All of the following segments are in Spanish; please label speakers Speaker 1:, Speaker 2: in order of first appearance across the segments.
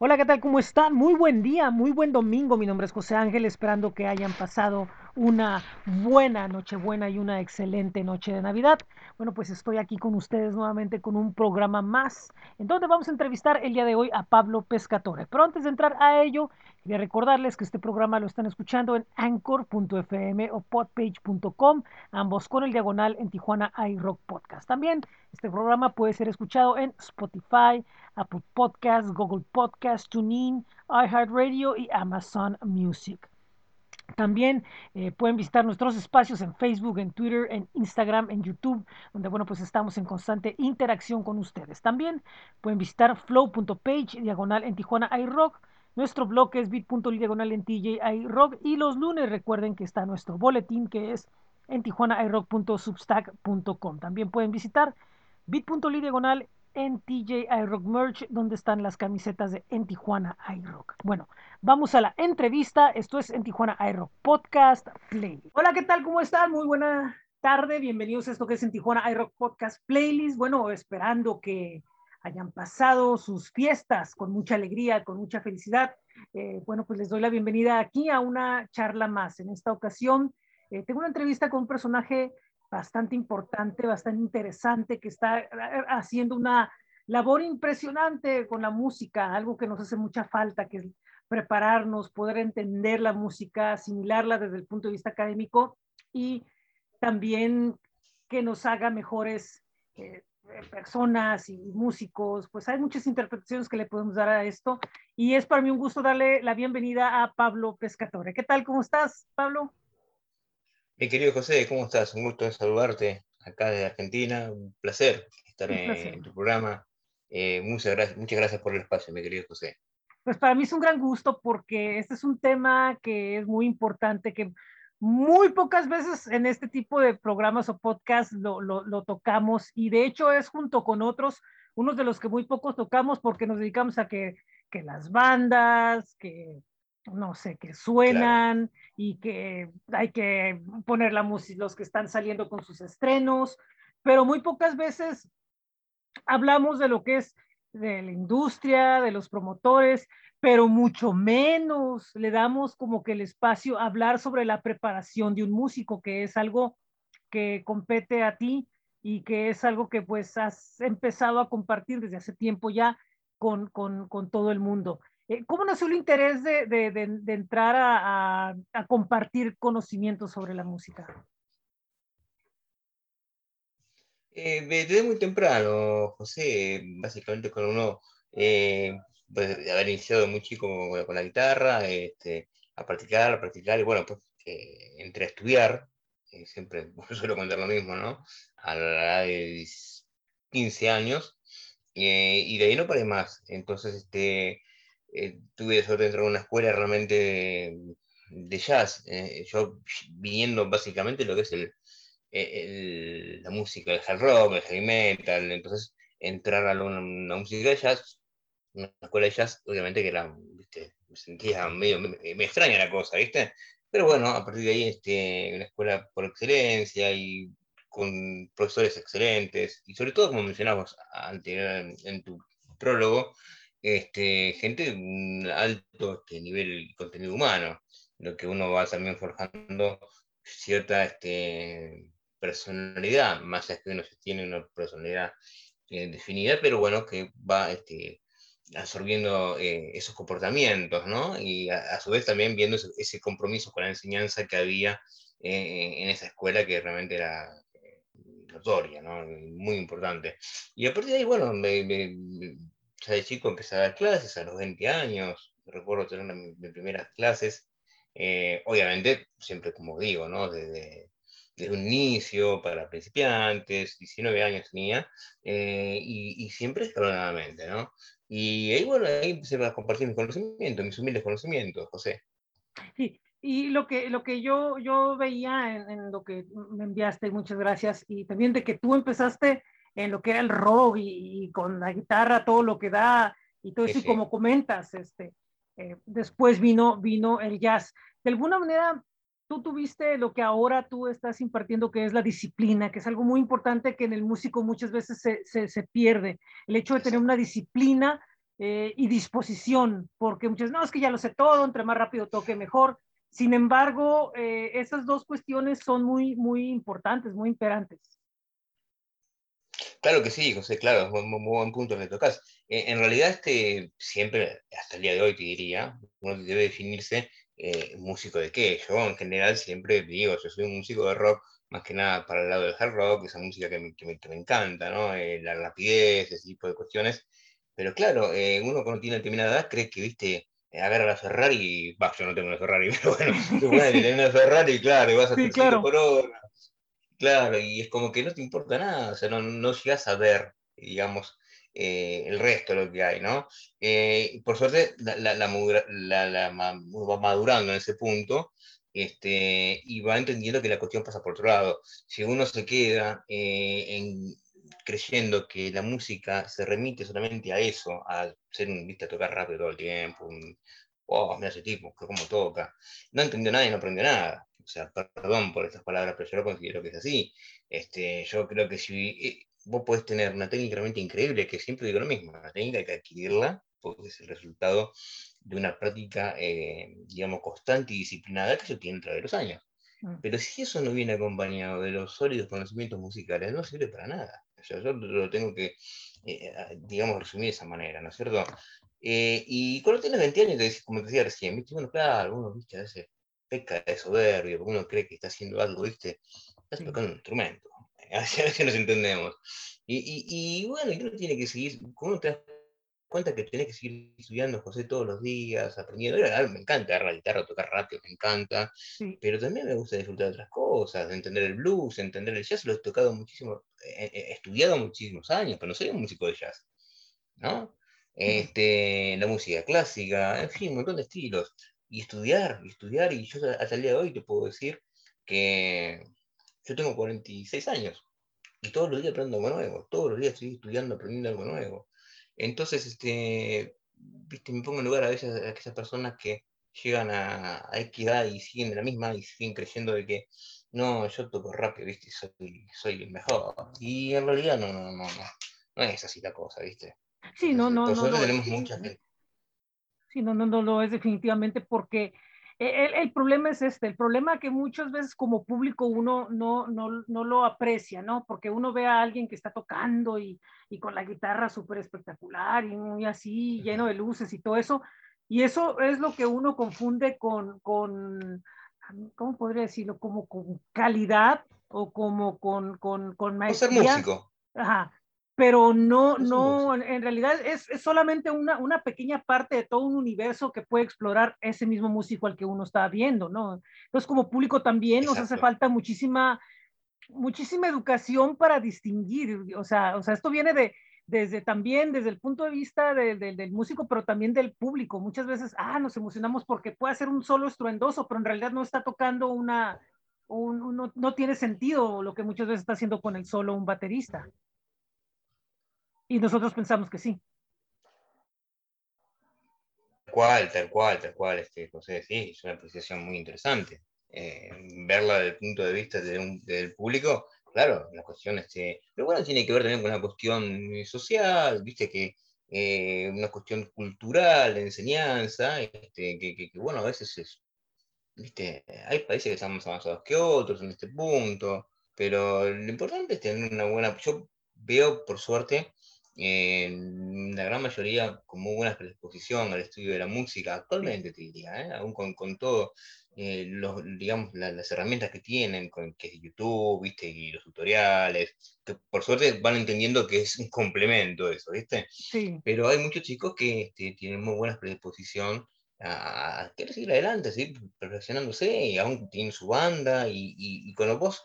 Speaker 1: Hola, ¿qué tal? ¿Cómo están? Muy buen día, muy buen domingo. Mi nombre es José Ángel, esperando que hayan pasado una buena Nochebuena y una excelente noche de Navidad. Bueno, pues estoy aquí con ustedes nuevamente con un programa más, en donde vamos a entrevistar el día de hoy a Pablo Pescatore. Pero antes de entrar a ello, quería recordarles que este programa lo están escuchando en anchor.fm o podpage.com, ambos con el diagonal en Tijuana iRock Podcast. También este programa puede ser escuchado en Spotify, Apple Podcasts, Google Podcasts, TuneIn, iHeartRadio y Amazon Music. También eh, pueden visitar nuestros espacios en Facebook, en Twitter, en Instagram, en YouTube, donde bueno, pues estamos en constante interacción con ustedes. También pueden visitar flow.page, diagonal en Tijuana iRock. Nuestro blog es bit.ly diagonal en TJ iRock. Y los lunes recuerden que está nuestro boletín que es en tijuanairock.substack.com. También pueden visitar bit.ly diagonal en TJ iRock Merch, donde están las camisetas de En Tijuana iRock. Bueno, vamos a la entrevista. Esto es En Tijuana iRock Podcast Playlist. Hola, ¿qué tal? ¿Cómo están? Muy buena tarde. Bienvenidos a esto que es En Tijuana iRock Podcast Playlist. Bueno, esperando que hayan pasado sus fiestas con mucha alegría, con mucha felicidad. Eh, bueno, pues les doy la bienvenida aquí a una charla más. En esta ocasión eh, tengo una entrevista con un personaje bastante importante, bastante interesante, que está eh, haciendo una labor impresionante con la música, algo que nos hace mucha falta, que prepararnos, poder entender la música, asimilarla desde el punto de vista académico y también que nos haga mejores eh, personas y músicos. Pues hay muchas interpretaciones que le podemos dar a esto y es para mí un gusto darle la bienvenida a Pablo Pescatore. ¿Qué tal? ¿Cómo estás, Pablo?
Speaker 2: Mi querido José, ¿cómo estás? Un gusto saludarte acá desde Argentina. Un placer estar en, tu programa. Eh, muchas, gracias, muchas gracias por el espacio, mi querido José.
Speaker 1: Pues para mí es un gran gusto porque este es un tema que es muy importante, que muy pocas veces en este tipo de programas o podcasts lo, lo, lo, tocamos y de hecho es junto con otros, unos de los que muy pocos tocamos porque nos dedicamos a que, que las bandas, que no sé, que suenan y que hay que poner la música, los que están saliendo con sus estrenos, pero muy pocas veces hablamos de lo que es de la industria, de los promotores, pero mucho menos le damos como que el espacio a hablar sobre la preparación de un músico, que es algo que compete a ti y que es algo que pues has empezado a compartir desde hace tiempo ya con, con, con todo el mundo. Eh, ¿Cómo nació el interés de, de, de, entrar a, a, compartir conocimientos sobre la música?
Speaker 2: Eh, desde muy temprano, José, básicamente con uno, eh, pues, de haber iniciado muy chico con, con la guitarra, este, a practicar, a practicar, y bueno, pues eh, entré a estudiar, eh, siempre suelo contar lo mismo, ¿no? A la edad de 15 años, y de ahí no paré más. Entonces, este, eh, tuve suerte de entrar a una escuela realmente de, de jazz, eh, yo viendo básicamente lo que es el, el, la música, el hard rock, el heavy metal, entonces entrar a una, una, música de jazz, una escuela de jazz, obviamente que era, ¿viste? me sentía medio, me, me, extraña la cosa, ¿viste? Pero bueno, a partir de ahí, este, una escuela por excelencia y con profesores excelentes, y sobre todo, como mencionabas anterior en, en tu prólogo, este, gente de un alto este, nivel contenido humano, lo que uno va también forjando cierta este, personalidad, más allá que uno tiene una personalidad eh, definida, pero bueno, que va este, absorbiendo eh, esos comportamientos, ¿no? Y a, a, su vez también viendo ese, ese, compromiso con la enseñanza que había eh, en esa escuela que realmente era eh, notoria, ¿no? Muy importante. Y a partir de ahí, bueno, me, me, ya de chico empecé a dar clases a los 20 años, recuerdo tener mis primeras clases, eh, obviamente, siempre como digo, ¿no? Desde, desde, un inicio para principiantes, 19 años tenía, eh, y, y, siempre escalonadamente, ¿no? Y ahí, bueno, ahí empecé a compartir mis conocimientos, mis humildes conocimientos, José.
Speaker 1: Sí, y lo que, lo que yo, yo veía en, en lo que me enviaste, muchas gracias, y también de que tú empezaste en lo que era el rock y, y, con la guitarra, todo lo que da y todo eso, sí, y como comentas, este, eh, después vino, vino el jazz. De alguna manera, tú tuviste lo que ahora tú estás impartiendo, que es la disciplina, que es algo muy importante que en el músico muchas veces se, se, se pierde. El hecho de tener una disciplina eh, y disposición, porque muchas, no, es que ya lo sé todo, entre más rápido toque mejor. Sin embargo, eh, esas dos cuestiones son muy, muy importantes, muy imperantes.
Speaker 2: Claro que sí, José, claro, muy, muy buen punto que tocas. Eh, en realidad, este, siempre, hasta el día de hoy te diría, uno debe definirse eh, músico de qué. Yo en general siempre digo, yo soy un músico de rock, más que nada para el lado del hard rock, esa música que me, que me, que me encanta, ¿no? Eh, la rapidez, ese tipo de cuestiones. Pero claro, uno cuando tiene determinada edad cree que, viste, agarra la Ferrari, y, bah, yo no tengo una Ferrari, pero bueno, tú puedes tener una Ferrari, claro, y vas a
Speaker 1: Sí,
Speaker 2: 300
Speaker 1: claro.
Speaker 2: por hora, claro, y es como que no te importa nada, o sea, no, llegas a ver, digamos, eh, el resto de lo que hay, ¿no? Eh, por suerte, la, la, la, va madurando en ese punto este, y va entendiendo que la cuestión pasa por otro lado. Si uno se queda eh, en, creyendo que la música se remite solamente a eso, a ser un, viste, a tocar rápido todo el tiempo, un, oh, mira ese tipo, cómo toca, no entendió nada y no aprendió nada. O sea, perdón por estas palabras, pero yo lo considero que es así. Este, yo creo que si eh, vos podés tener una técnica realmente increíble, que siempre digo lo mismo, la técnica hay que adquirirla, porque es el resultado de una práctica, eh, digamos, constante y disciplinada que se tiene a través de los años.
Speaker 1: Mm.
Speaker 2: Pero si eso no viene acompañado de los sólidos conocimientos musicales, no sirve para nada. O sea, yo lo tengo que, eh, digamos, resumir de esa manera, ¿no es cierto? Eh, y cuando tienes 20 años, como te decía recién, ¿viste? Bueno, claro, uno, ¿viste? A veces peca de soberbio, porque uno cree que está haciendo algo, ¿viste? Estás
Speaker 1: Sí.
Speaker 2: tocando un instrumento. A veces nos entendemos. Y, y, y bueno, y uno tiene que seguir, uno te das cuenta que tenés que seguir estudiando, José, todos los días, aprendiendo. Me encanta agarrar la guitarra, tocar rápido, me encanta.
Speaker 1: Sí.
Speaker 2: Pero también me gusta disfrutar de otras cosas, de entender el blues, entender el jazz, lo he tocado muchísimo, he, he estudiado muchísimos años, pero no soy un músico de jazz, ¿no? Este, la música clásica, en fin, un montón de estilos. Y estudiar, y estudiar, y yo hasta el día de hoy te puedo decir que yo tengo 46 años y todos los días aprendo algo nuevo, todos los días estoy estudiando, aprendiendo algo nuevo. Entonces, este, viste, me pongo en lugar a veces a aquellas personas que llegan a, a equidad y siguen de la misma y siguen creyendo de que no, yo toco rápido, viste, soy, soy el mejor. Y en realidad no, no, no, no, no es así la cosa, viste.
Speaker 1: Sí, no, no,
Speaker 2: Por
Speaker 1: no, no,
Speaker 2: tenemos
Speaker 1: sí,
Speaker 2: mucha gente.
Speaker 1: Sí, no, no, no lo es definitivamente porque el, el, problema es este, el problema que muchas veces como público uno no, no, no lo aprecia, ¿no? Porque uno ve a alguien que está tocando y, y con la guitarra súper espectacular y muy así, lleno de luces y todo eso, y eso es lo que uno confunde con, con ¿cómo podría decirlo? Como con calidad o como con, con, con maestría.
Speaker 2: O ser músico.
Speaker 1: Ajá pero no, no, en realidad es, es, solamente una, una pequeña parte de todo un universo que puede explorar ese mismo músico al que uno está viendo, ¿no? Entonces, como público también Exacto. nos hace falta muchísima, muchísima educación para distinguir, o sea, o sea esto viene de, desde también desde el punto de vista de, de, del músico, pero también del público. Muchas veces, ah, nos emocionamos porque puede ser un solo estruendoso, pero en realidad no está tocando una, un, un, no, no tiene sentido lo que muchas veces está haciendo con el solo un baterista. Y nosotros pensamos que sí.
Speaker 2: Tal cual, tal cual, tal cual, este, José, sí, es una apreciación muy interesante. Eh, verla desde el punto de vista del público, claro, la cuestión, este, pero bueno, tiene que ver también con una cuestión social, viste que eh, una cuestión cultural, de enseñanza, este, que, que, bueno, a veces es, viste, hay países que están más avanzados que otros en este punto, pero lo importante es tener una buena, yo veo por suerte, en la gran mayoría con muy buena predisposición al estudio de la música, actualmente te diría, ¿eh? aún con, con todo, eh, los, digamos, la, las herramientas que tienen, con, que es YouTube, ¿viste? y los tutoriales, que por suerte van entendiendo que es un complemento eso, ¿viste?
Speaker 1: Sí.
Speaker 2: Pero hay muchos chicos que este, tienen muy buena predisposición a, a querer seguir adelante, seguir perfeccionándose, y aún tienen su banda, y, y, y cuando vos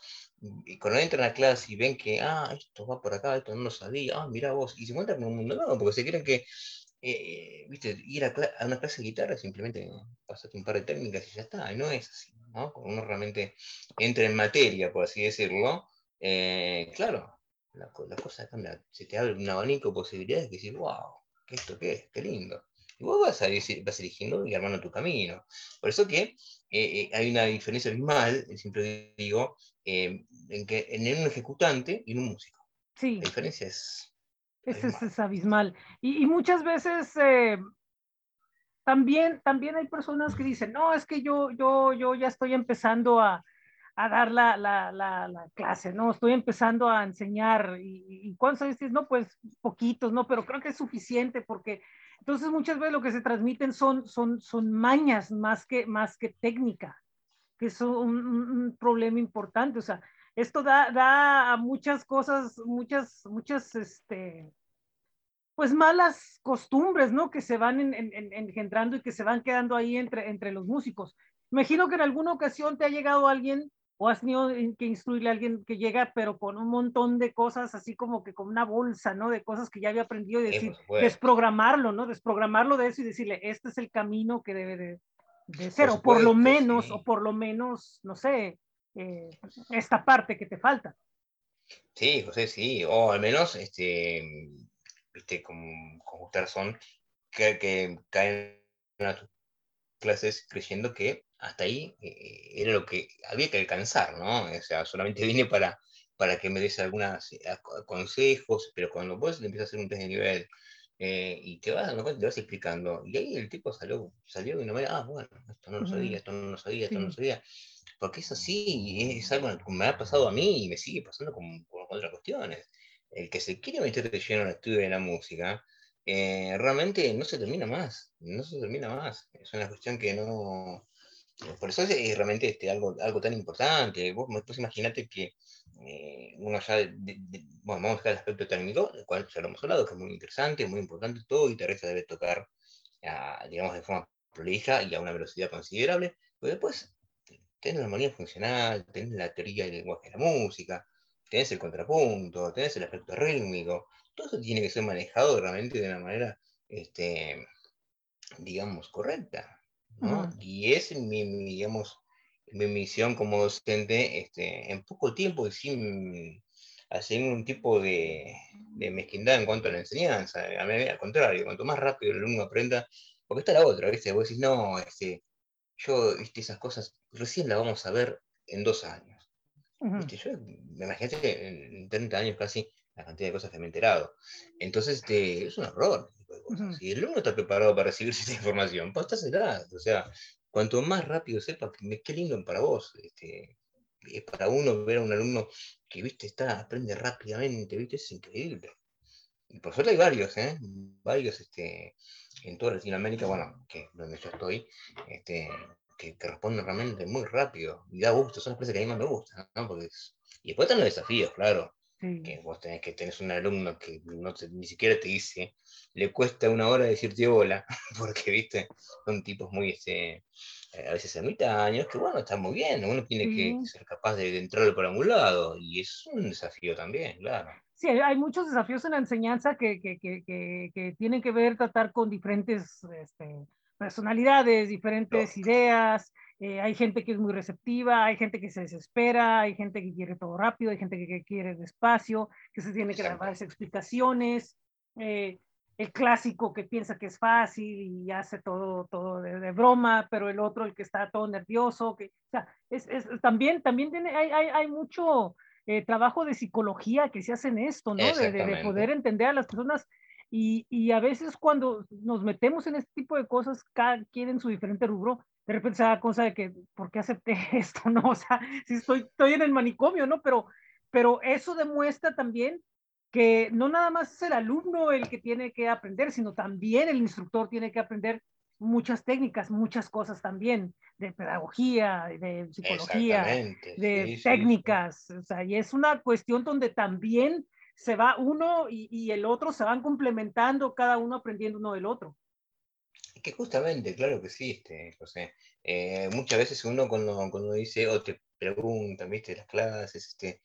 Speaker 2: y cuando entran a clase y ven que, ah, esto va por acá, esto no lo sabía, ah, mira vos, y se encuentran con un mundo nuevo, porque se creen que, eh, viste, ir a, a, una clase de guitarra simplemente pasarte un par de técnicas y ya está, y no es así, ¿no? Cuando uno realmente entra en materia, por así decirlo, eh, claro, la, la, cosa cambia, se te abre un abanico de posibilidades que dices, wow, ¿qué esto qué es? Qué lindo. Y vos vas, a, vas eligiendo y armando tu camino. Por eso que eh, hay una diferencia abismal, siempre digo, eh, en, que, en un ejecutante y en un músico.
Speaker 1: Sí.
Speaker 2: La diferencia es
Speaker 1: Es, es, abismal. Y, y, muchas veces eh, también, también hay personas que dicen, no, es que yo, yo, yo ya estoy empezando a, a dar la, la, la, la, clase, ¿no? Estoy empezando a enseñar. ¿Y, y cuántos dices? No, pues poquitos, ¿no? Pero creo que es suficiente porque entonces muchas veces lo que se transmiten son, son, son mañas más que, más que técnica, que es un, un problema importante. O sea, esto da, da a muchas cosas, muchas, muchas, este, pues malas costumbres, ¿no? Que se van en, en, engendrando y que se van quedando ahí entre, entre los músicos. Imagino que en alguna ocasión te ha llegado alguien o has tenido que instruirle a alguien que llega, pero con un montón de cosas, así como que con una bolsa, ¿no? De cosas que ya había aprendido y decir, desprogramarlo, ¿no? Desprogramarlo de eso y decirle, este es el camino que debe de, de ser, por lo menos, sí. o por lo menos, no sé, eh, esta parte que te falta.
Speaker 2: Sí, José, sí, o al menos, este, viste, con, con justa razón, que, que caen a tus clases creyendo que hasta ahí eh, era lo que había que alcanzar, ¿no? O sea, solamente vine para, para que me des algunos eh, consejos, pero cuando vos empiezas a hacer un test de nivel eh, y te vas, ¿no? te vas explicando, y ahí el tipo salió, salió de una manera, ah, bueno, esto no lo sabía, esto no lo sabía, esto no lo sabía, porque es así, es algo que me ha pasado a mí y me sigue pasando con, con otras cuestiones. El que se quiere meter de lleno al estudio de la música, eh, realmente no se termina más, no se termina más. Es una cuestión que no, por eso es realmente este, algo, algo tan importante. Vos, vos imaginate que eh, uno ya, de, de, bueno, vamos a el aspecto técnico, del cual ya lo hemos hablado, que es muy interesante, muy importante, todo guitarrista debe tocar, a, digamos, de forma prolija y a una velocidad considerable, pero después tenés la armonía funcional, tenés la teoría del lenguaje de la música, tenés el contrapunto, tenés el aspecto rítmico, todo eso tiene que ser manejado realmente de una manera, este, digamos, correcta. ¿no? Y es mi, mi, digamos, mi misión como docente, este, en poco tiempo y sin hacer un tipo de, de, mezquindad en cuanto a la enseñanza. A mí, al contrario, cuanto más rápido el alumno aprenda, porque está la otra, ¿viste? Vos decís, no, este, yo, ¿viste? esas cosas recién las vamos a ver en dos años. Uh -huh. ¿Viste? Yo, me imagínate que en 30 años casi la cantidad de cosas que me he enterado. Entonces, este, es un error. Uh -huh. Si el alumno está preparado para recibir esta información, pues será. O sea, cuanto más rápido sepa, qué lindo para vos. Este, es para uno ver a un alumno que, viste, está, aprende rápidamente, viste, es increíble. Por suerte hay varios, ¿eh? Varios, este, en toda Latinoamérica, bueno, que donde yo estoy, este, que, que responden realmente muy rápido. Y da gusto, son las cosas que a mí más me gustan, ¿no? Porque. Y después están los desafíos, claro. Sí. Que vos tenés que tenés un alumno que no te, ni siquiera te dice, le cuesta una hora decirte hola, porque viste, son tipos muy, este, a veces ermitaños, que bueno, está muy bien, uno tiene sí. que ser capaz de, de entrar por algún lado, y es un desafío también, claro.
Speaker 1: Sí, hay muchos desafíos en la enseñanza que, que, que, que tienen que ver, tratar con diferentes este, personalidades, diferentes no. ideas, eh, hay gente que es muy receptiva, hay gente que se desespera, hay gente que quiere todo rápido, hay gente que, que quiere despacio, que se tiene que dar varias explicaciones. Eh, el clásico que piensa que es fácil y hace todo, todo de, de, broma, pero el otro, el que está todo nervioso, que, o sea, es, es, también, también tiene, hay, hay, hay mucho eh, trabajo de psicología que se hace en esto, ¿no? De, de, de, poder entender a las personas y, y, a veces cuando nos metemos en este tipo de cosas, cada quien en su diferente rubro, de repente se da cosa de que, ¿por qué acepté esto? No, o sea, si estoy, estoy en el manicomio, ¿no? Pero, pero eso demuestra también que no nada más es el alumno el que tiene que aprender, sino también el instructor tiene que aprender muchas técnicas, muchas cosas también, de pedagogía, de psicología, de sí, técnicas, sí. o sea, y es una cuestión donde también se va uno y, y el otro se van complementando, cada uno aprendiendo uno del otro
Speaker 2: que justamente, claro que sí, este, José. Eh, muchas veces uno cuando, cuando dice o te preguntan, viste, las clases, este,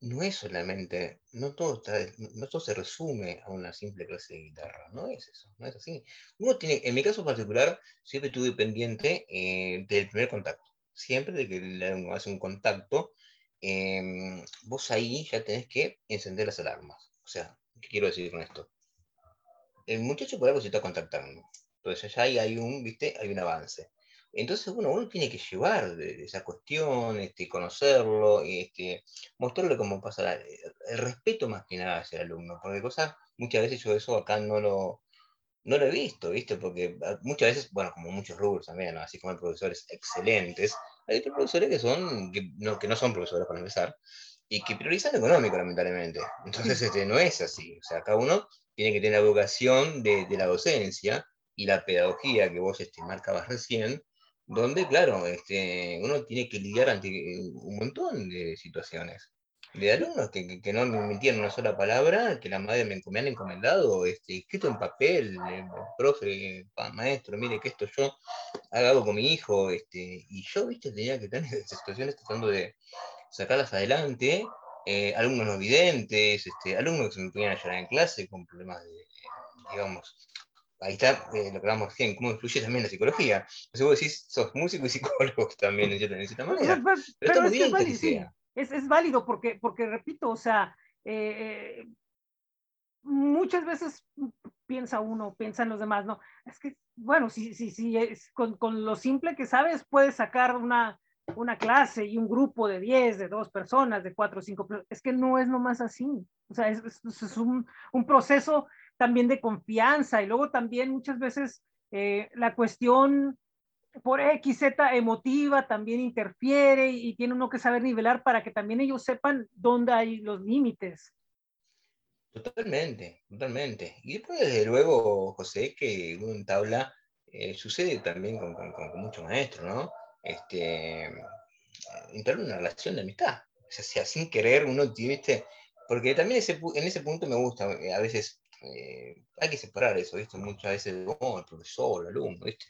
Speaker 2: no es solamente, no todo, está, no todo se resume a una simple clase de guitarra, no es eso, no es así. Uno tiene, en mi caso particular, siempre estuve pendiente eh, del primer contacto. Siempre de que hace un contacto, eh, vos ahí ya tenés que encender las alarmas. O sea, ¿qué quiero decir con esto? El muchacho por algo se está contactando entonces ya hay, hay, un, ¿viste? hay un avance. Entonces, bueno, uno tiene que llevar de esa cuestión, este, conocerlo, este, mostrarle cómo pasa, el respeto más que nada hacia el alumno, porque cosas muchas veces yo eso acá no lo, no lo he visto, ¿viste? Porque ah, muchas veces, bueno, como muchos rubros también, así como hay profesores excelentes, hay otros profesores que, son, que, no, que no son profesores para empezar, y que priorizan lo económico, lamentablemente. Entonces, este, no es así. O sea, cada uno tiene que tener la vocación de, de la docencia y la pedagogía que vos este, marcabas recién, donde, claro, este, uno tiene que lidiar ante un montón de situaciones de alumnos que, que, no me entienden una sola palabra, que la madre me, me han encomendado, este, escrito en papel, eh, profe, maestro, mire que esto yo hago con mi hijo, este, y yo, viste, tenía que tener situaciones tratando de sacarlas adelante, eh, alumnos no videntes, este, alumnos que se me ponían a llorar en clase con problemas de, digamos, ahí está eh, lo que hablamos recién, cómo influye también la psicología. Entonces vos decís, sos músico y psicólogo también, en cierta, manera. Pero, pero, pero,
Speaker 1: bien que sea es, es válido porque, porque, repito, o sea, eh, muchas veces piensa uno, piensan los demás, ¿no? Es que, bueno, si, si, si es con, con, lo simple que sabes, puedes sacar una, una clase y un grupo de 10, de dos personas, de cuatro o cinco, es que no es nomás así. O sea, es, es, es un, un, proceso también de confianza y luego también muchas veces eh, la cuestión por X, Z emotiva también interfiere y tiene uno que saber nivelar para que también ellos sepan dónde hay los límites.
Speaker 2: Totalmente, totalmente. Y después, desde luego, José, que uno en tabla eh, sucede también con, con, con, muchos maestros, ¿no? Este, entrar en una relación de amistad. O sea, sin querer uno tiene, porque también ese, en ese punto me gusta, eh, a veces eh, hay que separar eso, ¿viste? Muchas veces, oh, el profesor, el alumno, ¿viste?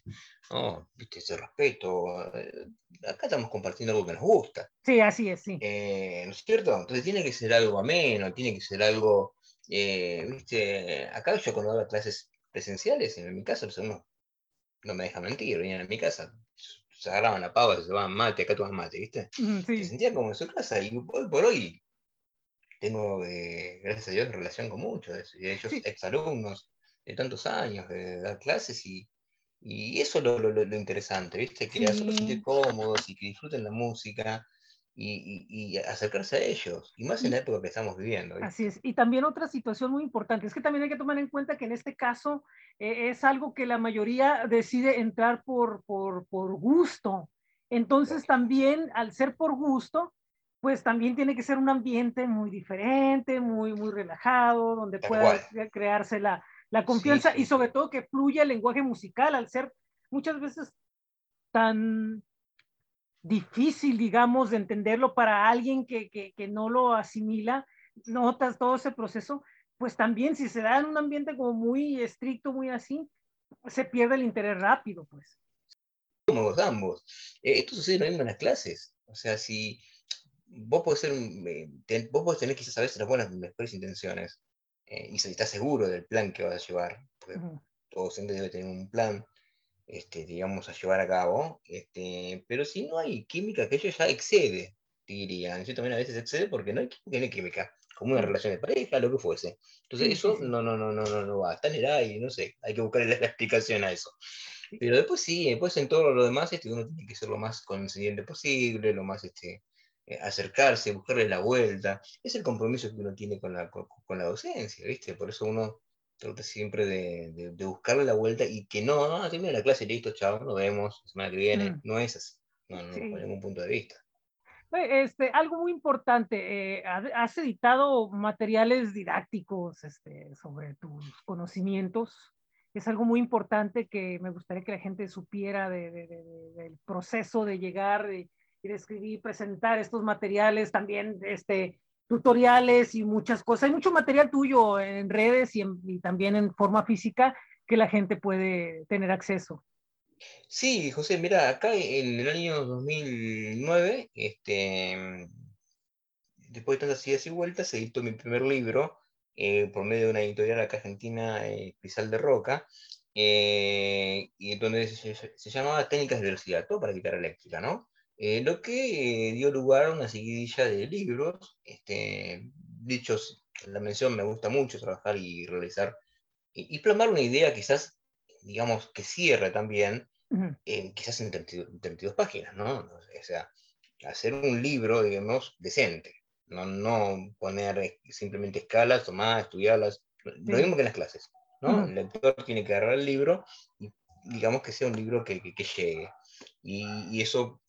Speaker 2: No, ¿viste? Ese respeto. Eh, acá estamos compartiendo algo que nos gusta.
Speaker 1: Sí, así es, sí.
Speaker 2: Eh, ¿No es cierto? Entonces tiene que ser algo ameno, tiene que ser algo, ¿viste? Acá yo cuando daba clases presenciales, en mi casa, no me dejan mentir, venían a mi casa, se agarraban la pava, se llevaban mate, acá toman mate, ¿viste? Sí. Se sentían como en su casa y hoy por hoy tengo, eh, gracias a Dios, relación con muchos de ellos, exalumnos de tantos años, de dar clases, y, y eso es lo, lo, lo, interesante, ¿viste? Que sí. hacerlos sentir cómodos y que disfruten la música. Y, y, y, acercarse a ellos, y más en la época que estamos viviendo.
Speaker 1: ¿viste? Así es. Y también otra situación muy importante es que también hay que tomar en cuenta que en este caso eh, es algo que la mayoría decide entrar por, por, por gusto. Entonces también, al ser por gusto, pues también tiene que ser un ambiente muy diferente, muy, muy relajado, donde pueda crearse la, la confianza sí, y sobre todo que fluya el lenguaje musical al ser muchas veces tan difícil, digamos, de entenderlo para alguien que, que, que no lo asimila, notas todo ese proceso, pues también si se da en un ambiente como muy estricto, muy así, se pierde el interés rápido, pues.
Speaker 2: Como ambos. Eh, esto sucede lo mismo en las clases. O sea, si vos podés, ser, eh, ten, vos podés tener quizás a veces las buenas, mejores intenciones eh, y si estás seguro del plan que vas a llevar, porque uh -huh. todo docente debe tener un plan, este, digamos, a llevar a cabo, este, pero si no hay química, que ello ya excede, diría, yo también a veces excede porque no hay, no hay química, como una relación de pareja, lo que fuese. Entonces sí, eso sí. No, no, no, no, no, no va, está en el aire, no sé, hay que buscar la, la explicación a eso. Pero después sí, después en todo lo demás este, uno tiene que ser lo más consciente posible, lo más este, acercarse, buscarle la vuelta. Es el compromiso que uno tiene con la, con, con la docencia, ¿viste? Por eso uno trata siempre de, de, de, buscarle la vuelta y que no, no, termina la clase, listo, chao, nos vemos, semana que viene. Mm. No es así, no, no, sí. con ningún punto de vista.
Speaker 1: Este, algo muy importante, eh, has editado materiales didácticos este, sobre tus conocimientos. Es algo muy importante que me gustaría que la gente supiera de, de, del proceso de llegar, y de escribir, presentar estos materiales, también este, tutoriales y muchas cosas. Hay mucho material tuyo en redes y, en, y también en forma física que la gente puede tener acceso.
Speaker 2: Sí, José, mira, acá en el año 2009, este, después de tantas idas y vueltas, se editó mi primer libro eh, por medio de una editorial acá argentina, eh, Crisal de Roca, eh, y donde se, se, llamaba Técnicas de Velocidad, todo para guitarra eléctrica, ¿no? Eh, lo que eh, dio lugar a una seguidilla de libros. Este, dichos, la mención me gusta mucho trabajar y realizar y, y plasmar una idea quizás, digamos, que cierre también, uh -huh. eh, quizás en 32, 32, páginas, ¿no? O sea, hacer un libro, digamos, decente. No, no poner simplemente escalas, tomar, estudiarlas, Lo mismo que en las clases, ¿no? El lector tiene que agarrar el libro y digamos que sea un libro que, que, llegue. Y, eso,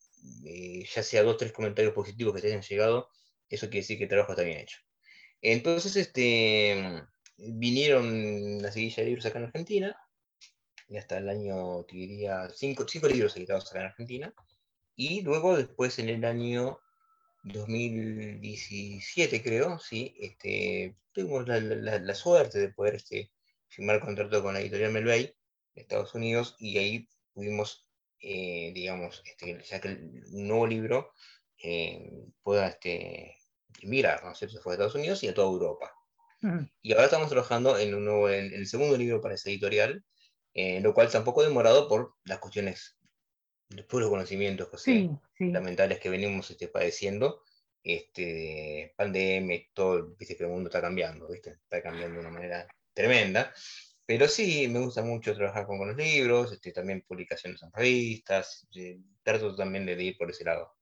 Speaker 2: eh, ya sea dos o tres comentarios positivos que te hayan llegado, eso quiere decir que el trabajo está bien hecho. Entonces, este, vinieron la seguilla de libros acá en Argentina, y hasta el año, te diría, cinco, cinco libros editados acá en Argentina, y luego después en el año 2017, creo, sí, este, tuvimos la, la, suerte de poder este, firmar contrato con la editorial Melbay de Estados Unidos y ahí pudimos, eh, digamos, este, ya que el nuevo libro eh, pueda este, migrar, ¿no es cierto? Se fue a Estados Unidos y a toda Europa. Y ahora estamos trabajando en, un nuevo, en, el segundo libro para esa editorial, eh, lo cual tampoco ha demorado por las cuestiones los puros conocimientos José, lamentables que venimos este, padeciendo, este, pandemia, todo, viste que el mundo está cambiando, ¿viste? está cambiando de una manera tremenda. Pero sí, me gusta mucho trabajar con, los libros, este, también publicaciones en revistas, eh, trato también de ir por ese lado.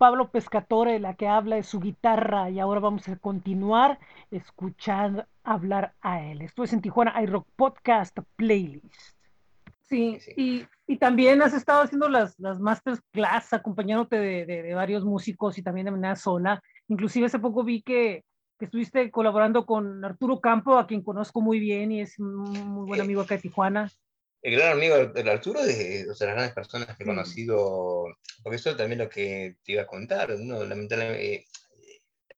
Speaker 1: Pablo Pescatore, la que habla de su guitarra, y ahora vamos a continuar escuchando hablar a él. Esto es en Tijuana iRock Podcast Playlist. Sí, y, y, también has estado haciendo las, las masterclass, acompañándote de, de, varios músicos y también de manera sola. Inclusive hace poco vi que, que, estuviste colaborando con Arturo Campo, a quien conozco muy bien y es un muy buen amigo acá de Tijuana
Speaker 2: el gran amigo del Arturo es o sea, las grandes personas que he conocido, porque eso también lo que te iba a contar, uno lamentablemente,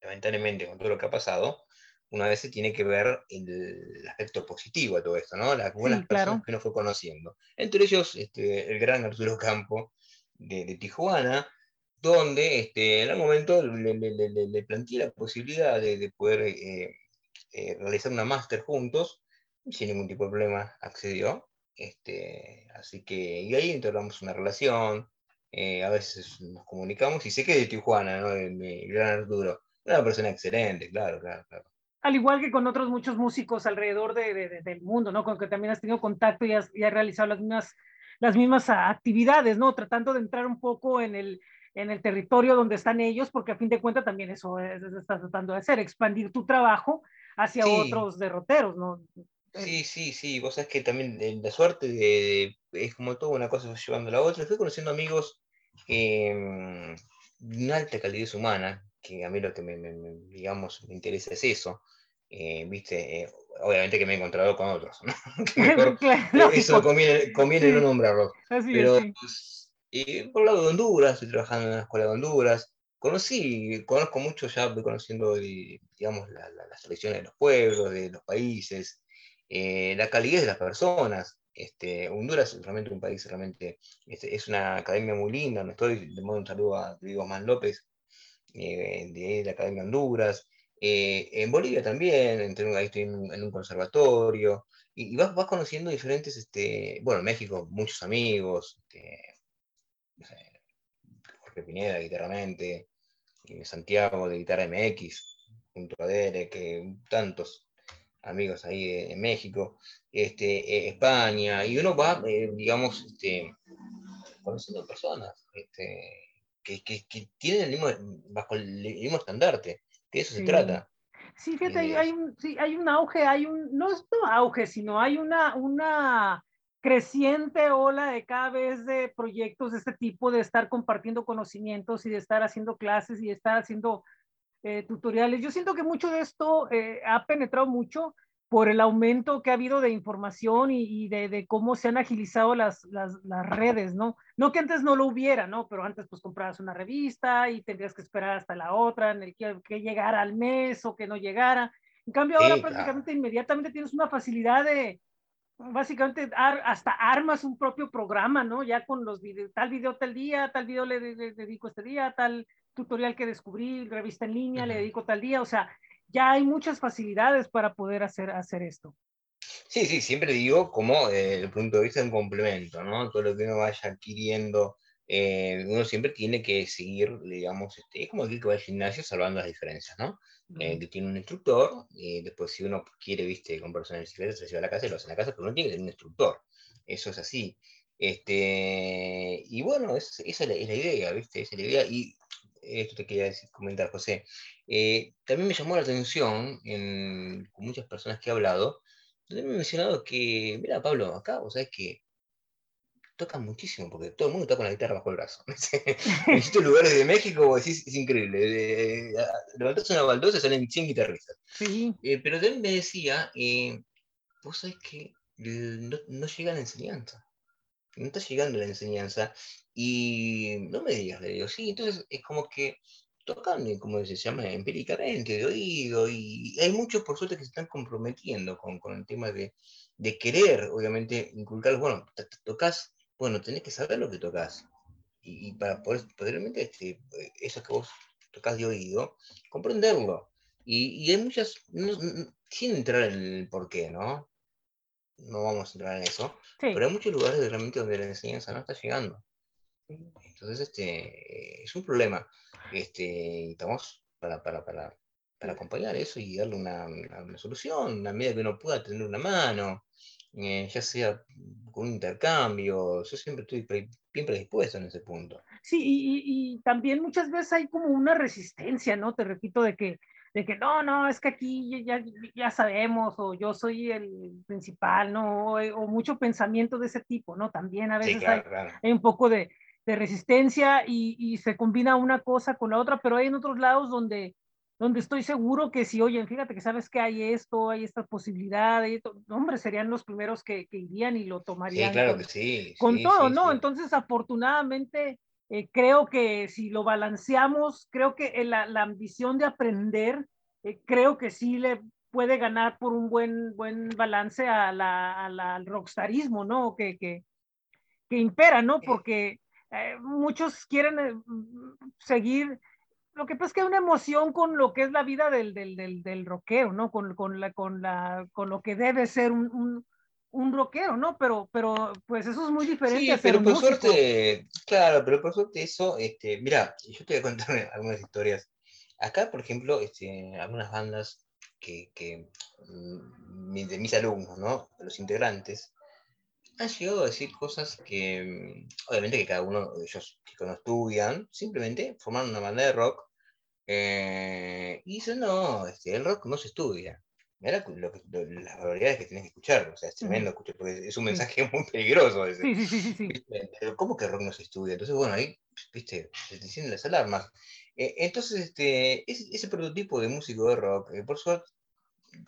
Speaker 2: lamentablemente con todo lo que ha pasado, una vez se tiene que ver el, aspecto positivo de todo esto, ¿no? Las buenas personas que uno fue conociendo. Entre ellos, este, el gran Arturo Campo de, Tijuana, donde este, en algún momento le, le, le, planteé la posibilidad de, poder eh, eh, realizar una máster juntos, sin ningún tipo de problema accedió. Este, así que, y ahí entablamos una relación, eh, a veces nos comunicamos, y sé que de Tijuana, ¿no? De mi gran Arturo, una persona excelente, claro, claro, claro.
Speaker 1: Al igual que con otros muchos músicos alrededor de, del mundo, ¿no? Con que también has tenido contacto y has, y has realizado las mismas, las mismas actividades, ¿no? Tratando de entrar un poco en el, en el territorio donde están ellos, porque a fin de cuentas también eso es, estás tratando de hacer, expandir tu trabajo hacia otros derroteros, ¿no?
Speaker 2: Sí, sí, sí, vos sabés que también eh, la suerte de, es como todo, una cosa llevando a la otra. Fui conociendo amigos em, de una alta calidez humana, que a mí lo que me, digamos, me interesa es eso. Eh, viste, eh, obviamente que me he encontrado con otros, ¿no? eso conviene, conviene no nombrarlo. Pero pues, por el lado de Honduras, estoy trabajando en la escuela de Honduras, conocí, conozco mucho, ya voy conociendo, digamos, las tradiciones de los pueblos, de los países, eh, la calidez de las personas. Este, Honduras es realmente un país, realmente este, es una academia muy linda. Me estoy, de modo un saludo a Diego Man López, eh, de la Academia Honduras. Eh, en Bolivia también, ahí estoy en un, conservatorio. Y, vas, vas, conociendo diferentes, este, bueno, en México, muchos amigos, este, Jorge Pineda, guitarramente, Santiago de Guitarra MX, junto a que tantos amigos ahí en México, este, eh, España, y uno va, eh, digamos, este, conociendo personas este, que, que, que, tienen el mismo, bajo el mismo estandarte, que eso se trata.
Speaker 1: Sí, fíjate, hay, hay, un, sí, hay un auge, hay un, no es un auge, sino hay una, una creciente ola de cada vez de proyectos de este tipo, de estar compartiendo conocimientos y de estar haciendo clases y de estar haciendo eh, tutoriales. Yo siento que mucho de esto eh, ha penetrado mucho por el aumento que ha habido de información y, de, cómo se han agilizado las, las, redes, ¿no? No que antes no lo hubiera, ¿no? Pero antes pues comprabas una revista y tendrías que esperar hasta la otra, en el que, que llegara al mes o que no llegara. En cambio ahora prácticamente inmediatamente tienes una facilidad de, básicamente hasta armas un propio programa, ¿no? Ya con los videos, tal video tal día, tal video le, dedico este día, tal tutorial que descubrí, revista en línea, le dedico tal día, o sea, ya hay muchas facilidades para poder hacer, hacer esto.
Speaker 2: Sí, sí, siempre digo como eh, el punto de vista de un complemento, ¿no? Todo lo que uno vaya adquiriendo, eh, uno siempre tiene que seguir, digamos, este, es como decir que va al gimnasio salvando las diferencias, ¿no? Eh, que tiene un instructor, y después si uno quiere, viste, comprarse una bicicleta, se lleva a la casa y lo hace en la casa, pero uno tiene que tener un instructor. Eso es así. Este, y bueno, esa es la, idea, ¿viste? Esa es la idea. Y esto te quería decir, comentar, José. también me llamó la atención con muchas personas que he hablado, me he mencionado que, mira, Pablo, acá vos sabés que tocan muchísimo, porque todo el mundo está con la guitarra bajo el brazo. En estos lugares de México, vos decís, es increíble. levantás una baldosa y salen 100 guitarristas.
Speaker 1: Sí.
Speaker 2: Eh, pero también me decía, eh, vos sabés que no, no, llega la enseñanza. No está llegando la enseñanza. Y no me digas, le digo, sí, entonces es como que tocan, eh, como se llama, empíricamente, de oído, y hay muchos, por suerte, que se están comprometiendo con, con el tema de, de, querer, obviamente, inculcar, bueno, tocas, bueno, tenés que saber lo que tocas, y, para poder, podermente, este, eso que vos tocas de oído, comprenderlo. Y, hay muchas, sin entrar en el porqué, ¿no? No vamos a entrar en eso, pero hay muchos lugares realmente donde la enseñanza no está llegando. Entonces, este, es un problema. Este, estamos para, para, para, para acompañar eso y darle una, una, solución, una medida que uno pueda tener una mano, eh, ya sea con un intercambio. Yo siempre estoy bien predispuesto en ese punto.
Speaker 1: Sí, y, y, también muchas veces hay como una resistencia, ¿no? Te repito, de que, de que no, no, es que aquí ya, ya sabemos, o yo soy el principal, ¿no? O, o, mucho pensamiento de ese tipo, ¿no? También a veces
Speaker 2: sí, claro,
Speaker 1: hay,
Speaker 2: claro.
Speaker 1: hay, un poco de, de resistencia y, y, se combina una cosa con la otra, pero hay en otros lados donde, donde estoy seguro que si, oye, fíjate que sabes que hay esto, hay esta posibilidad, hay esto, hombre, serían los primeros que, que irían y lo tomarían
Speaker 2: sí, claro
Speaker 1: con,
Speaker 2: que sí,
Speaker 1: con
Speaker 2: sí,
Speaker 1: todo,
Speaker 2: sí,
Speaker 1: ¿no?
Speaker 2: sí.
Speaker 1: Entonces, afortunadamente, eh, creo que si lo balanceamos, creo que la, la ambición de aprender, eh, creo que sí le puede ganar por un buen, buen balance a la, a la, al rockstarismo, ¿no? Que, que, que impera, ¿no? Porque eh, muchos quieren eh, seguir. Lo que pasa es que hay una emoción con lo que es la vida del, del, del, del rockero, ¿no? Con, con, la, con, la, con lo que debe ser un, un, un rockero, ¿no? Pero, pero pues eso es muy diferente
Speaker 2: Sí,
Speaker 1: a
Speaker 2: pero por
Speaker 1: músico.
Speaker 2: suerte, claro, pero por suerte eso, este, mira, yo te voy a contar algunas historias. Acá, por ejemplo, este, algunas bandas que, que mm, de mis alumnos, ¿no? Los integrantes, han llegado a decir cosas que, mm, obviamente que cada uno de ellos que no estudian, simplemente formaron una banda de rock eh, y dicen, no, este, el rock no se estudia. Mira lo que, lo, las barbaridades que tienes que escuchar, o sea, es tremendo escuchar, porque es un mensaje muy peligroso ese.
Speaker 1: Sí, sí, sí.
Speaker 2: Pero ¿cómo que rock no se estudia? Entonces, bueno, ahí, viste, se te encienden las alarmas. Eh, entonces, este, ese, ese, prototipo de músico de rock, eh, por suerte,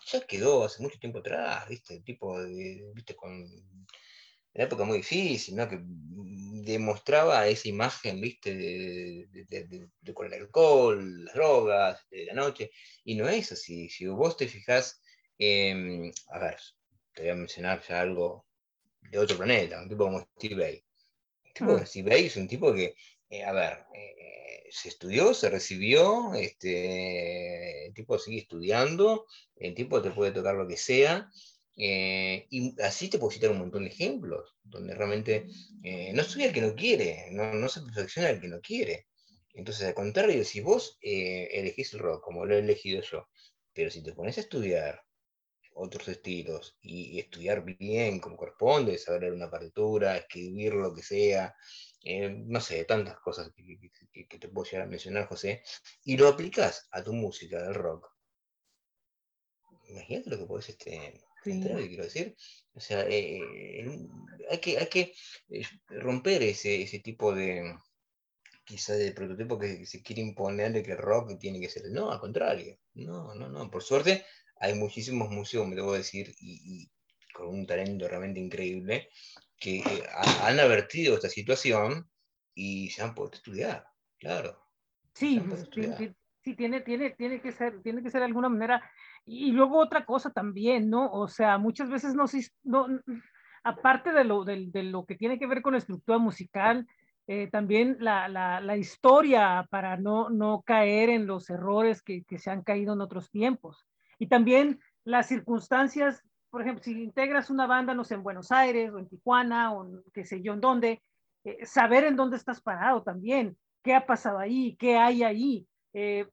Speaker 2: ya quedó hace mucho tiempo atrás, viste, el tipo de, viste, con una época muy difícil, ¿no? Que demostraba esa imagen, ¿viste? De, de, de, de, con el alcohol, las drogas, de la noche, y no es así. Si vos te fijás, eh, a ver, te voy a mencionar ya algo de otro planeta, un tipo como Steve. El tipo ah. Steve Vai es un tipo que, eh, a ver, eh, se estudió, se recibió, este, el tipo sigue estudiando, el tipo te puede tocar lo que sea, eh, y así te puedo citar un montón de ejemplos, donde realmente eh, no estudia el que no quiere, no, no, se perfecciona el que no quiere. Entonces, al contrario, si vos eh, elegís el rock como lo he elegido yo, pero si te pones a estudiar otros estilos y, y estudiar bien como corresponde, saber leer una partitura, escribir lo que sea, no sé, tantas cosas que, que, que, te puedo llegar a mencionar, José, y lo aplicás a tu música del rock. Imagínate lo que podés este, Sí. que quiero decir? O sea, eh, hay que, hay que romper ese, ese tipo de, quizá de prototipo que se quiere imponer de que el rock tiene que ser. No, al contrario. No, no, no. Por suerte, hay muchísimos músicos, me debo decir, y, y con un talento realmente increíble, que han advertido esta situación y se han podido estudiar, claro.
Speaker 1: Sí,
Speaker 2: estudiar.
Speaker 1: sí, tiene, tiene, tiene que ser, tiene que ser de alguna manera. Y luego otra cosa también, ¿no? O sea, muchas veces no, no aparte de lo, de, de lo que tiene que ver con la estructura musical, eh, también la, la, la, historia para no, no caer en los errores que, que, se han caído en otros tiempos. Y también las circunstancias, por ejemplo, si integras una banda, no sé, en Buenos Aires o en Tijuana o en, qué sé yo, en dónde, eh, saber en dónde estás parado también, qué ha pasado ahí, qué hay ahí, eh,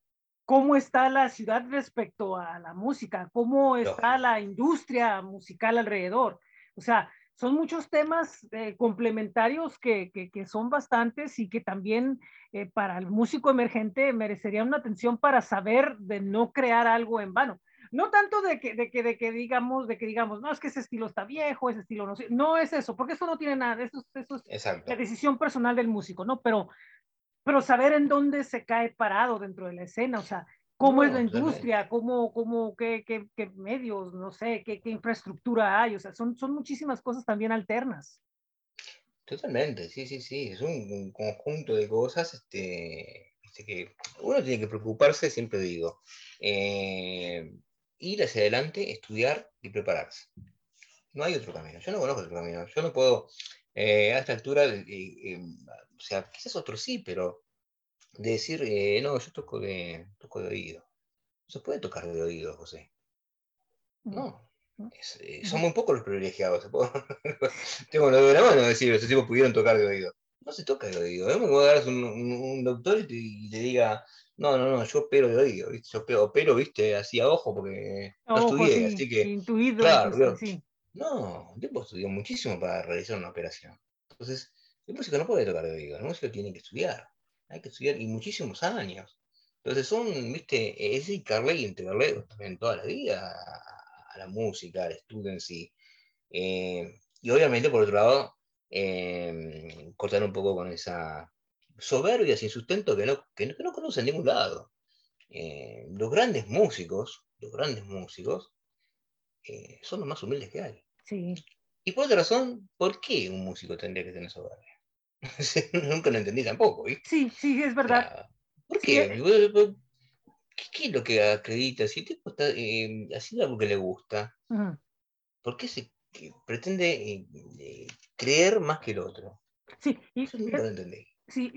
Speaker 1: cómo está la ciudad respecto a la música, cómo está la industria musical alrededor. O sea, son muchos temas eh, complementarios que, que, que, son bastantes y que también eh, para el músico emergente merecería una atención para saber de no crear algo en vano. No tanto de que, de que, de que digamos, de que digamos, no, es que ese estilo está viejo, ese estilo no, no es eso, porque eso no tiene nada, eso, eso es Exacto. la decisión personal del músico, ¿no? Pero, pero saber en dónde se cae parado dentro de la escena, o sea, cómo no, es la industria, cómo, cómo qué, qué, qué, medios, no sé, qué, qué, infraestructura hay, o sea, son, son muchísimas cosas también alternas.
Speaker 2: Totalmente, sí, sí, sí, es un, un conjunto de cosas este, este, que uno tiene que preocuparse, siempre digo, eh, ir hacia adelante, estudiar y prepararse. No hay otro camino, yo no conozco otro camino, yo no puedo, eh, a esta altura, eh, eh, o sea, quizás otro sí, pero de decir, eh, no, yo toco de, toco de oído. No se puede tocar de oído, José. No. Es, eh, son muy pocos los privilegiados. Tengo lo de la mano decir, estos tipos pudieron tocar de oído. No se toca de oído. ¿eh? Me dar un, un, un, doctor y, te, y, le diga, no, no, no, yo opero de oído. ¿viste? Yo opero, opero, viste, así a ojo porque no ojo, estudié. Sí, así que.
Speaker 1: Intuido,
Speaker 2: claro, claro. Sí. No, el tipo estudió muchísimo para realizar una operación. Entonces, el músico no puede tocar de oído, el músico tiene que estudiar hay que estudiar y muchísimos años. Entonces son, viste, es Carley integrarle también toda la vida a, a, la música, al estudio en sí. Eh, y obviamente, por otro lado, eh, cortar un poco con esa soberbia sin sustento que no, que no, que no conoce en ningún lado. Eh, los grandes músicos, los grandes músicos, eh, son los más humildes que hay.
Speaker 1: Sí.
Speaker 2: Y por otra razón, ¿por qué un músico tendría que tener soberbia? Nunca lo entendí tampoco. ¿sí?
Speaker 1: Sí, sí, es verdad.
Speaker 2: ¿Por qué? Sí. ¿Qué, ¿Qué, es lo que acredita? Si el tipo está eh, haciendo algo que le gusta, uh -huh. ¿por qué se pretende eh, eh, creer más que el otro?
Speaker 1: Sí, y,
Speaker 2: Eso nunca lo entendí.
Speaker 1: Sí,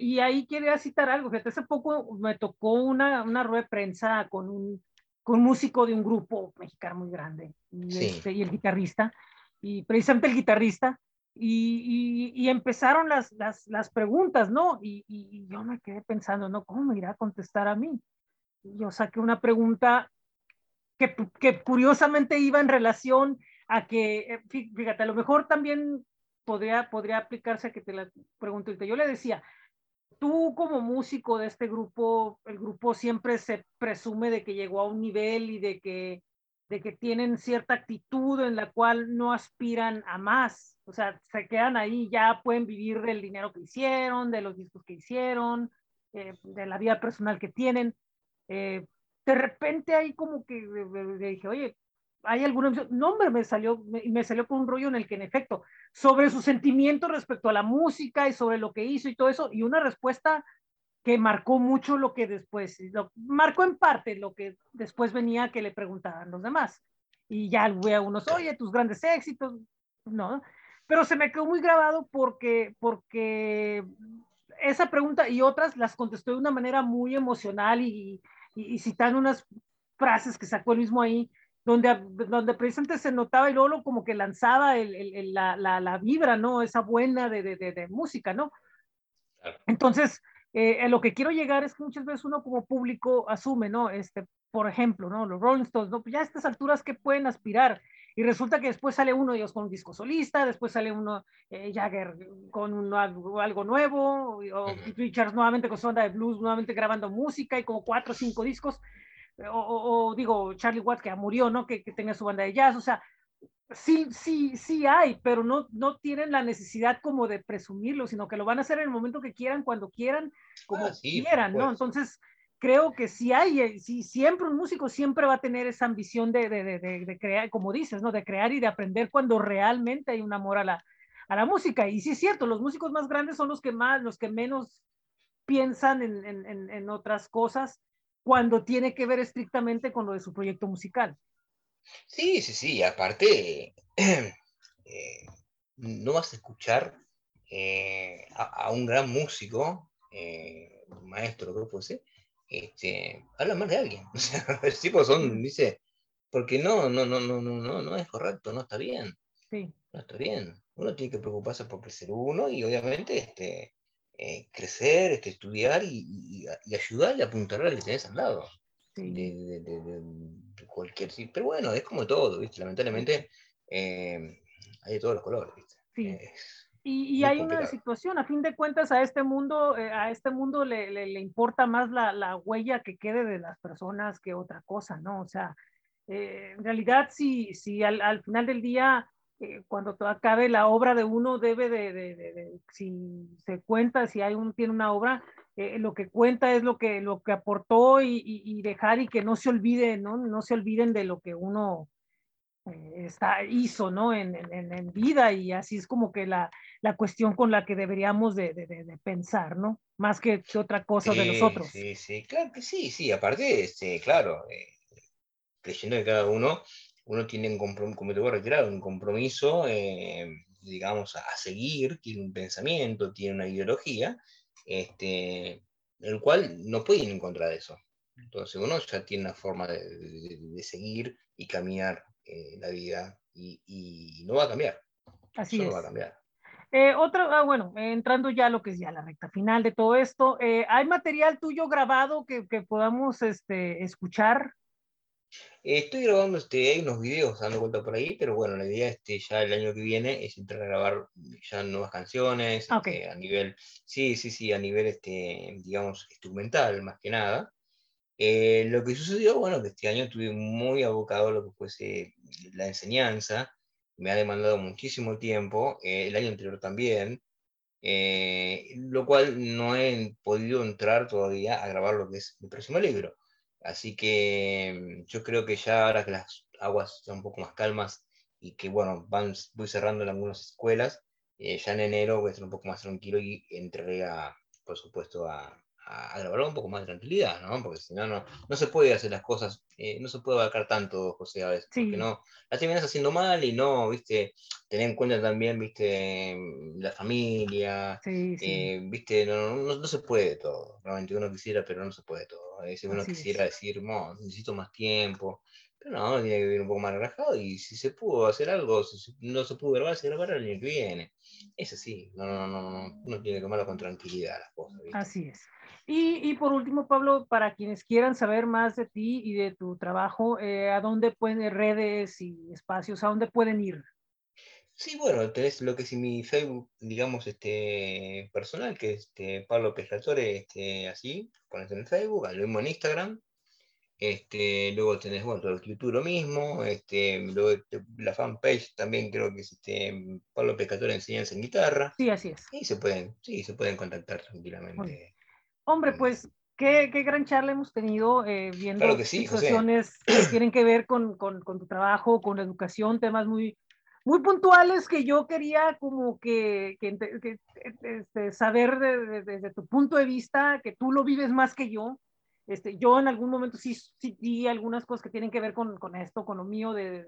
Speaker 1: y ahí quería citar algo. Fíjate, hace poco me tocó una, una rueda de prensa con un, con un músico de un grupo mexicano muy grande y, sí. este, y el guitarrista, y precisamente el guitarrista y, y, y, empezaron las, las, las preguntas, ¿no? Y, y, yo me quedé pensando, ¿no? ¿Cómo me irá a contestar a mí? Y yo saqué una pregunta que, que, curiosamente iba en relación a que, eh, fíjate, a lo mejor también podría, podría aplicarse a que te la pregunto. Yo le decía, tú como músico de este grupo, el grupo siempre se presume de que llegó a un nivel y de que, de que tienen cierta actitud en la cual no aspiran a más o sea, se quedan ahí, ya pueden vivir del dinero que hicieron, de los discos que hicieron, eh, de la vida personal que tienen. Eh, de repente ahí como que le dije, oye, hay alguna no hombre, me salió me, me, salió con un rollo en el que en efecto sobre su sentimiento respecto a la música y sobre lo que hizo y todo eso y una respuesta que marcó mucho lo que después lo, marcó en parte lo que después venía que le preguntaban los demás. Y ya voy a unos oye tus grandes éxitos no pero se me quedó muy grabado porque, porque esa pregunta y otras las contestó de una manera muy emocional y, y, y citando unas frases que sacó él mismo ahí, donde, donde precisamente se notaba y luego como que lanzaba el, el, la, la, la, vibra, ¿no? Esa buena de, de, de, de música, ¿no? Entonces, eh, a lo que quiero llegar es que muchas veces uno como público asume, ¿no? Este, por ejemplo, ¿no? Los Rolling Stones, ¿no? Pues ya a estas alturas, ¿qué pueden aspirar? Y resulta que después sale uno de ellos con un disco solista, después sale uno, eh, Jagger, con un, algo nuevo, o. Richards nuevamente con su banda de blues, nuevamente grabando música y como cuatro o cinco discos, o, o, digo, Charlie Watts que ya murió, ¿no? Que, que, tenga su banda de jazz, o sea, sí, sí, sí hay, pero no, no tienen la necesidad como de presumirlo, sino que lo van a hacer en el momento que quieran, cuando quieran, como ah, sí, quieran, ¿no? Entonces, creo que si hay, si siempre un músico siempre va a tener esa ambición de, de, de, de, crear, como dices, ¿no? De crear y de aprender cuando realmente hay un amor a la, a la música. Y sí es cierto, los músicos más grandes son los que más, los que menos piensan en, en, en otras cosas cuando tiene que ver estrictamente con lo de su proyecto musical.
Speaker 2: Sí, sí, sí, aparte, eh, no vas a escuchar eh, a, un gran músico, eh, maestro, que fuese, este, habla mal de alguien. O sea, el tipo son, dice, porque no, no, no, no, no, no, no es correcto, no está bien.
Speaker 1: Sí.
Speaker 2: No está bien. Uno tiene que preocuparse por crecer uno y obviamente este, eh, crecer, este, estudiar y, y, ayudar y apuntar al que tenés al lado. Sí. De, de, cualquier Pero bueno, es como todo, ¿viste? Lamentablemente eh, hay de todos los colores, ¿viste?
Speaker 1: Sí. y, y hay una situación, a fin de cuentas, a este mundo, eh, a este mundo le, le, le importa más la, la, huella que quede de las personas que otra cosa, ¿no? O sea, eh, en realidad, si, si al, al, final del día, eh, cuando acabe la obra de uno, debe de, de, de, si se cuenta, si hay un, tiene una obra, eh, lo que cuenta es lo que, lo que aportó y, y, y, dejar y que no se olvide, ¿no? No se olviden de lo que uno eh, está, hizo, ¿no? En, en, en, vida y así es como que la, la cuestión con la que deberíamos de, de, de pensar, ¿no? Más que otra cosa
Speaker 2: sí,
Speaker 1: de nosotros.
Speaker 2: Sí, sí, claro que sí, sí, aparte, este, claro, eh, creyendo que cada uno, uno tiene un compromiso, como te voy a retirar, un compromiso, eh, digamos, a, a, seguir, tiene un pensamiento, tiene una ideología, este, el cual no puede ir en contra de eso. Entonces uno ya tiene una forma de, de, de seguir y caminar eh, la vida y, y, no va a cambiar.
Speaker 1: Así
Speaker 2: eso
Speaker 1: es.
Speaker 2: No va a cambiar.
Speaker 1: Eh, otro, ah, bueno, entrando ya a lo que es ya la recta final de todo esto, eh, ¿hay material tuyo grabado que, que podamos este, escuchar?
Speaker 2: Estoy grabando, este, hay unos videos dando vuelta por ahí, pero bueno, la idea este, ya el año que viene es entrar a grabar ya nuevas canciones,
Speaker 1: okay.
Speaker 2: este, a nivel, sí, sí, sí, a nivel, este, digamos, instrumental más que nada. Eh, lo que sucedió, bueno, que este año estuve muy abocado a lo que fuese la enseñanza, me ha demandado muchísimo tiempo, eh, el año anterior también, eh, lo cual no he podido entrar todavía a grabar lo que es mi próximo libro. Así que yo creo que ya ahora que las aguas están un poco más calmas y que, bueno, van, voy cerrando en algunas escuelas, eh, ya en enero voy a estar un poco más tranquilo y entraré, a, por supuesto, a, a, grabarlo un poco más de tranquilidad, ¿no? Porque si no, no, no se puede hacer las cosas, eh, no se puede abarcar tanto, José, a veces,
Speaker 1: Sí.
Speaker 2: porque no, las terminas haciendo mal y no, viste, tener en cuenta también, viste, la familia,
Speaker 1: Sí, sí.
Speaker 2: eh, viste, no, no, no se puede todo, realmente uno quisiera, pero no se puede todo, a veces uno
Speaker 1: Así
Speaker 2: quisiera
Speaker 1: es.
Speaker 2: decir, "Mo, necesito más tiempo, pero no, uno tiene que vivir un poco más relajado y si se pudo hacer algo, si no se pudo grabar, se grabará el año que viene. Es así, no, no, no, no, uno tiene que tomarlo con tranquilidad las cosas, ¿viste?
Speaker 1: Así es. Y, y, por último, Pablo, para quienes quieran saber más de ti y de tu trabajo, eh, ¿a dónde pueden redes y espacios, a dónde pueden ir?
Speaker 2: Sí, bueno, tenés lo que es mi Facebook, digamos, este, personal, que es este, Pablo Pescatore, este, así, pones en Facebook, lo mismo en Instagram. Este, luego tenés, bueno, todo el YouTube lo mismo, este, luego la fanpage también creo que es este, Pablo Pescatore Enseñanza en Guitarra.
Speaker 1: Sí, así es.
Speaker 2: Y se pueden, sí, se pueden contactar tranquilamente.
Speaker 1: Hombre, pues qué, qué, gran charla hemos tenido eh, viendo
Speaker 2: claro que sí,
Speaker 1: situaciones José. que tienen que ver con, con, con, tu trabajo, con la educación, temas muy, muy puntuales que yo quería como que, que, que este, saber desde de, de, tu punto de vista, que tú lo vives más que yo. Este, yo en algún momento sí, sí di algunas cosas que tienen que ver con, con esto, con lo mío de,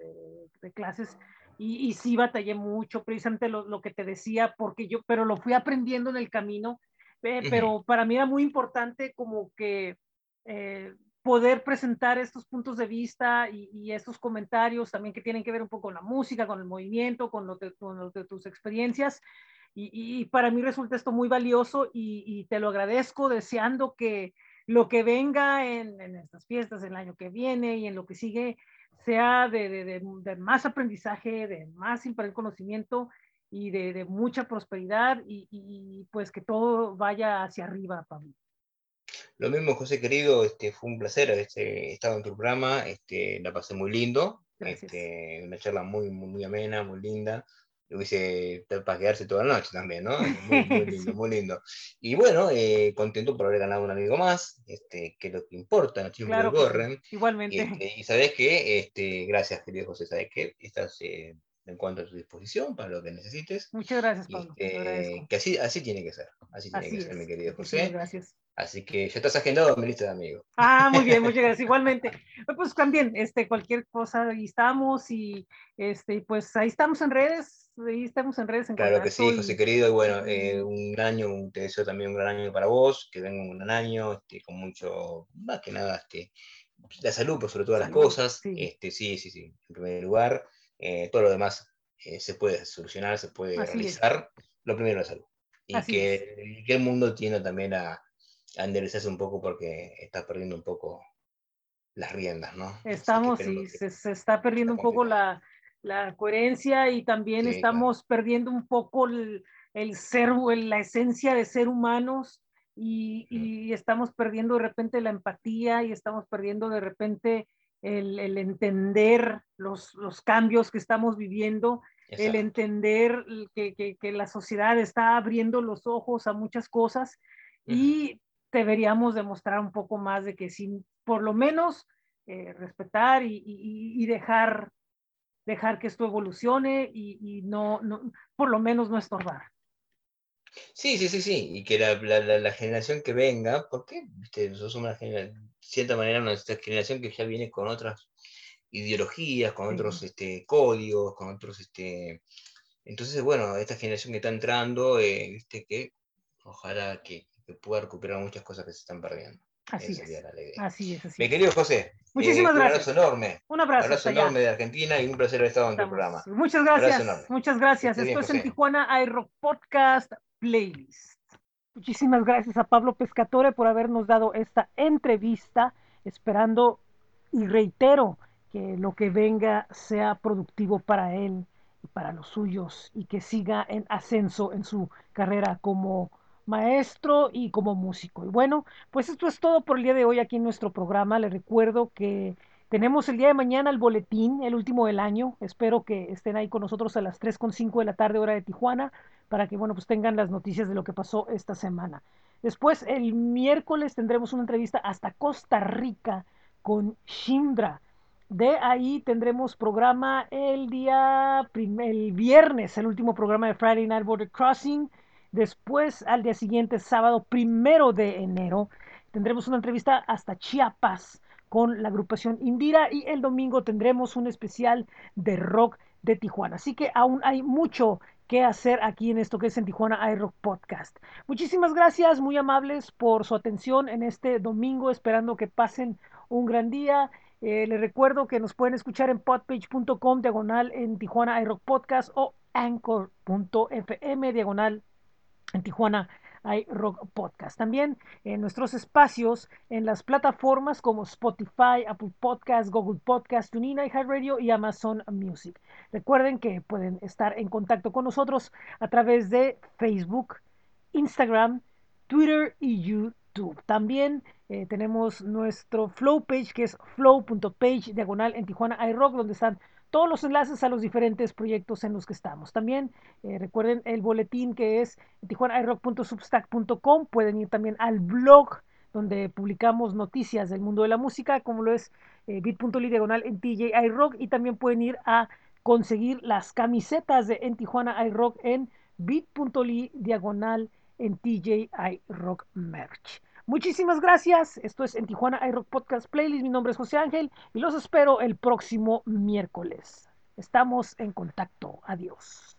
Speaker 1: de clases, y, y, sí batallé mucho, precisamente lo, lo, que te decía, porque yo, pero lo fui aprendiendo en el camino, eh, pero para mí era muy importante como que eh, poder presentar estos puntos de vista y, y, estos comentarios también que tienen que ver un poco con la música, con el movimiento, con lo de, con lo de tus experiencias. Y, y, para mí resulta esto muy valioso y, y, te lo agradezco deseando que lo que venga en, en, estas fiestas, el año que viene y en lo que sigue, sea de, de, de, de más aprendizaje, de más conocimiento y de, de mucha prosperidad y, y, pues que todo vaya hacia arriba, Pablo.
Speaker 2: Lo mismo, José querido, este, fue un placer este, estar en tu programa, este, la pasé muy lindo, este, una charla muy, muy, muy amena, muy linda, lo hubiese para quedarse toda la noche también, ¿no? Muy, muy lindo, sí. muy lindo. Y bueno, eh, contento por haber ganado un amigo más, este, que es lo que importa, los tiempos
Speaker 1: claro
Speaker 2: corren.
Speaker 1: Igualmente.
Speaker 2: Y, este, y sabes que, este, gracias querido José, sabes que estás... Eh, en cuanto a tu disposición para lo que necesites.
Speaker 1: Muchas gracias, Pablo.
Speaker 2: Este, que así, así tiene que ser. Así tiene que ser, mi querido José.
Speaker 1: Gracias.
Speaker 2: Así que ya estás agendado mi lista de amigos.
Speaker 1: Ah, muy bien, muchas gracias. Igualmente. Pues también, este, cualquier cosa, ahí estamos y este, pues ahí estamos en redes, ahí estamos en redes. En
Speaker 2: claro que sí, José querido, y bueno, eh, un año, te deseo también un gran año para vos, que venga un gran año, este, con mucho, más que nada, este, la salud por sobre todas las cosas, sí. Este, sí, sí, sí, en primer lugar, eh, todo lo demás eh, se puede solucionar, se puede realizar, lo primero la salud. Y que, que, el mundo tienda también a, a enderezarse un poco porque está perdiendo un poco las riendas, ¿no?
Speaker 1: Estamos, sí, se, se, está perdiendo un poco la, la, coherencia y también sí, estamos claro. perdiendo un poco el, el ser, la esencia de ser humanos y, y, estamos perdiendo de repente la empatía y estamos perdiendo de repente el, el entender los, los, cambios que estamos viviendo, Exacto. el entender que, que, que, la sociedad está abriendo los ojos a muchas cosas uh -huh. y deberíamos demostrar un poco más de que sin, por lo menos, eh, respetar y, y, y, dejar, dejar que esto evolucione y, y no, no, por lo menos no estorbar.
Speaker 2: Sí, sí, sí, sí, y que la, la, la generación que venga, porque ¿viste? nosotros somos una generación, de cierta manera, una generación que ya viene con otras ideologías, con otros este, códigos, con otros... Este... Entonces, bueno, esta generación que está entrando, eh, ¿viste? que ojalá que que pueda recuperar muchas cosas que se están perdiendo.
Speaker 1: Así es. Así es. Así
Speaker 2: Mi querido José.
Speaker 1: Muchísimas
Speaker 2: eh,
Speaker 1: gracias.
Speaker 2: Un abrazo enorme.
Speaker 1: Un abrazo.
Speaker 2: Un abrazo enorme de Argentina y un placer haber estado en tu programa.
Speaker 1: Muchas gracias. Muchas gracias. Esto bien, es José. en Tijuana iRock Podcast Playlist. Muchísimas gracias a Pablo Pescatore por habernos dado esta entrevista, esperando y reitero que lo que venga sea productivo para él y para los suyos y que siga en ascenso en su carrera como maestro y como músico. Y bueno, pues esto es todo por el día de hoy aquí en nuestro programa. Les recuerdo que tenemos el día de mañana el boletín, el último del año. Espero que estén ahí con nosotros a las 3.5 de la tarde hora de Tijuana para que, bueno, pues tengan las noticias de lo que pasó esta semana. Después, el miércoles tendremos una entrevista hasta Costa Rica con Shindra. De ahí tendremos programa el día, el viernes, el último programa de Friday Night Border Crossing Después, al día siguiente, sábado primero de enero, tendremos una entrevista hasta Chiapas con la agrupación Indira y el domingo tendremos un especial de rock de Tijuana. Así que aún hay mucho que hacer aquí en esto que es en Tijuana iRock Podcast. Muchísimas gracias, muy amables por su atención en este domingo, esperando que pasen un gran día. Eh, les recuerdo que nos pueden escuchar en podpage.com diagonal en Tijuana iRock Podcast o anchor.fm diagonal en Tijuana hay Rock Podcast. También en nuestros espacios en las plataformas como Spotify, Apple Podcast, Google Podcast, TuneIn, iHeartRadio y Amazon Music. Recuerden que pueden estar en contacto con nosotros a través de Facebook, Instagram, Twitter y YouTube. También eh, tenemos nuestro Flow page que es flow.page diagonal en Tijuana iRock donde están todos los enlaces a los diferentes proyectos en los que estamos. También eh, recuerden el boletín que es tijuanairock.substack.com. Pueden ir también al blog donde publicamos noticias del mundo de la música, como lo es eh, bit.ly diagonal en TJ iRock. Y también pueden ir a conseguir las camisetas de En Tijuana iRock en bit.ly diagonal en TJ iRock Merch. Muchísimas gracias. Esto es en Tijuana iRock Podcast Playlist. Mi nombre es José Ángel y los espero el próximo miércoles. Estamos en contacto. Adiós.